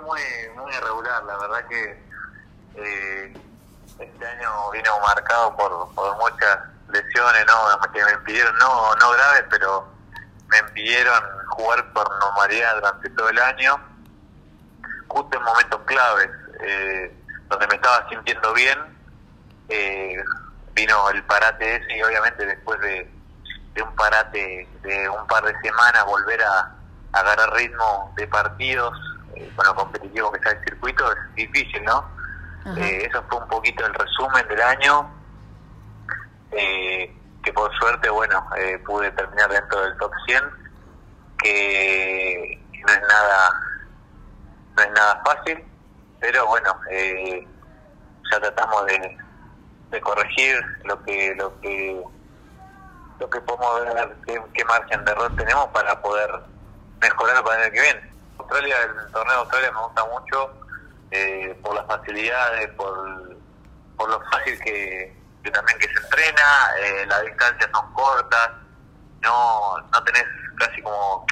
muy, muy irregular, la verdad que eh, este año vino marcado por, por muchas lesiones, ¿no? Que me impidieron, no, no graves, pero me impidieron jugar por normalidad durante todo el año, justo en momentos claves, eh, donde me estaba sintiendo bien, eh, vino el parate ese y obviamente después de, un parate de un par de semanas volver a, agarrar ritmo de partidos eh, con lo competitivo que está el circuito es difícil, ¿no? Eh, eso fue un poquito el resumen del año, eh, que por suerte, bueno, pude terminar dentro del top 100, que no es nada, no es nada fácil, pero bueno, ya tratamos de, de corregir lo que lo que lo que podemos ver qué, margen de error tenemos para poder mejorar para el año que viene. Australia, el torneo de Australia me gusta mucho eh, por las facilidades, por, por lo fácil que, también que se entrena, eh, las distancias son cortas, no no tenés casi como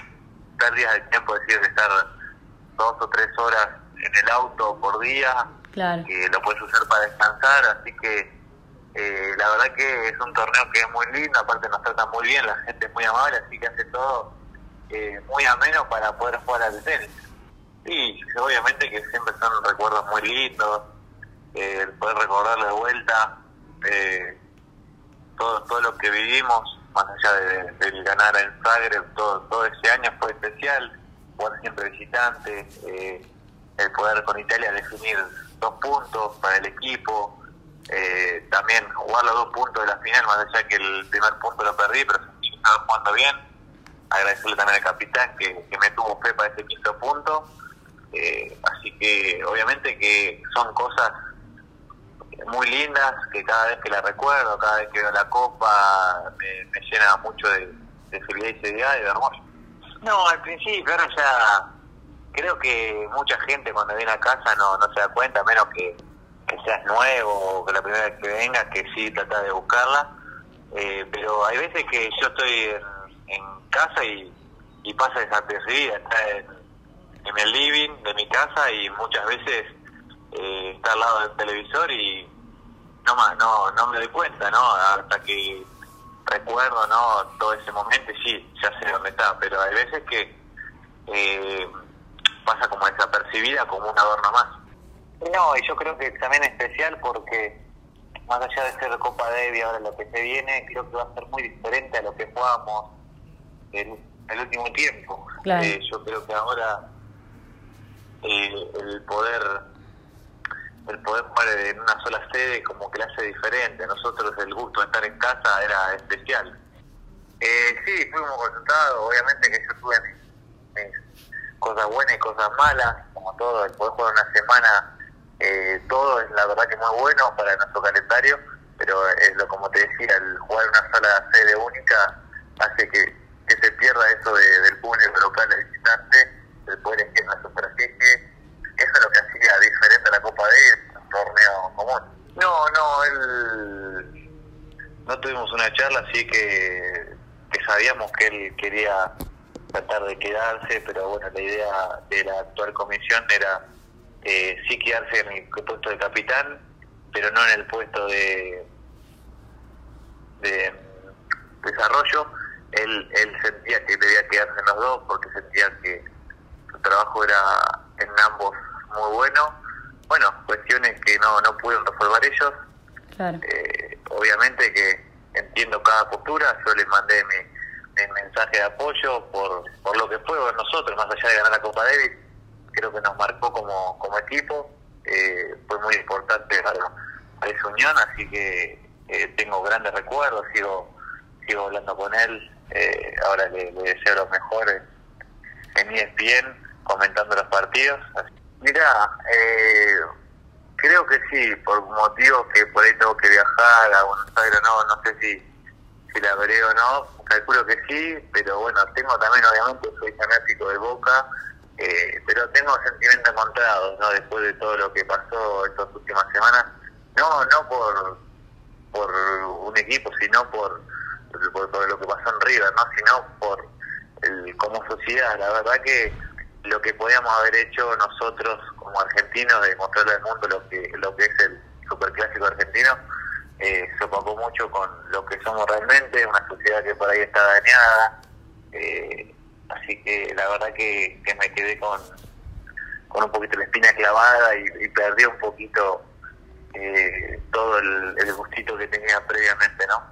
pérdidas de tiempo, es decir, de estar dos o tres horas en el auto por día, que lo puedes usar para descansar, así que eh, la verdad que es un torneo que es muy lindo, aparte nos trata muy bien, la gente es muy amable, así que hace todo eh, muy ameno para poder jugar al tenis. Y obviamente que siempre son recuerdos muy lindos, eh, poder recordarlo de vuelta, todo, todo lo que vivimos, más allá de, ganar en Zagreb, todo, todo ese año fue especial, jugar siempre visitante, el poder con Italia definir dos puntos para el equipo, eh, también jugar los dos puntos de la final, más allá que el primer punto lo perdí, pero estaba jugando bien. Agradecerle también al capitán que, me tuvo fe para ese quinto punto. Eh, así que obviamente que son cosas muy lindas que cada vez que la recuerdo, cada vez que veo la copa, me, llena mucho de, felicidad y seriedad de hermoso. No, al principio, ahora ya creo que mucha gente cuando viene a casa no, no se da cuenta, menos que que seas nuevo o que la primera vez que vengas, que sí trata de buscarla. Eh, pero hay veces que yo estoy en, casa y, y pasa desapercibida, está en, en, el living de mi casa y muchas veces eh, está al lado del televisor y no más, no, no me doy cuenta, ¿no? Hasta que recuerdo, ¿no? Todo ese momento sí, ya sé dónde está, pero hay veces que eh, pasa como desapercibida, como un adorno más. No, y yo creo que también es especial porque más allá de ser Copa Debbie ahora lo que se viene, creo que va a ser muy diferente a lo que jugamos en el último tiempo. Eh, yo creo que ahora eh, el poder el poder jugar en una sola sede como que le hace diferente. Nosotros el gusto de estar en casa era especial. Eh, sí, fuimos consultados, obviamente que yo tuve cosas buenas y cosas malas, como todo, el poder jugar una semana eh, todo es la verdad que muy bueno para nuestro calendario, pero es lo como te decía, el jugar una sola sede única hace que, pierda eso del público local de visitante, el poder en que nuestro estrategia, eso es lo que hacía diferente a la Copa D, un torneo común. No, no, él no tuvimos una charla, así que, que sabíamos que él quería tratar de quedarse, pero bueno, la idea de la actual comisión era eh, sí quedarse en el puesto de capitán, pero no en el puesto de, de desarrollo. Él, él sentía que debía quedarse en los dos porque sentía que su trabajo era en ambos muy bueno. Bueno, cuestiones que no, no pudieron resolver ellos. Eh, obviamente que entiendo cada postura, yo les mandé mi, mensaje de apoyo por, por lo que fue nosotros, más allá de ganar la Copa Davis creo que nos marcó como, como equipo, eh, fue muy importante para, esa unión, así que eh, tengo grandes recuerdos, sigo sigo hablando con él, eh, ahora le, deseo lo mejor en, en ESPN, comentando los partidos. Mira, creo que sí, por motivos que por ahí tengo que viajar a Buenos Aires, no, no sé si, si la veré o no, calculo que sí, pero bueno, tengo también obviamente, soy fanático de Boca, eh, pero tengo sentimientos encontrados, ¿no? Después de todo lo que pasó estas últimas semanas, no, no por, por un equipo, sino por, por, lo que pasó en River, ¿no? Sino por el, como sociedad. La verdad que lo que podíamos haber hecho nosotros como argentinos de mostrarle al mundo lo que lo que es el superclásico argentino eh, se opacó mucho con lo que somos realmente una sociedad que por ahí está dañada eh, así que la verdad que, me quedé con con un poquito la espina clavada y, perdí un poquito eh, todo el, el gustito que tenía previamente no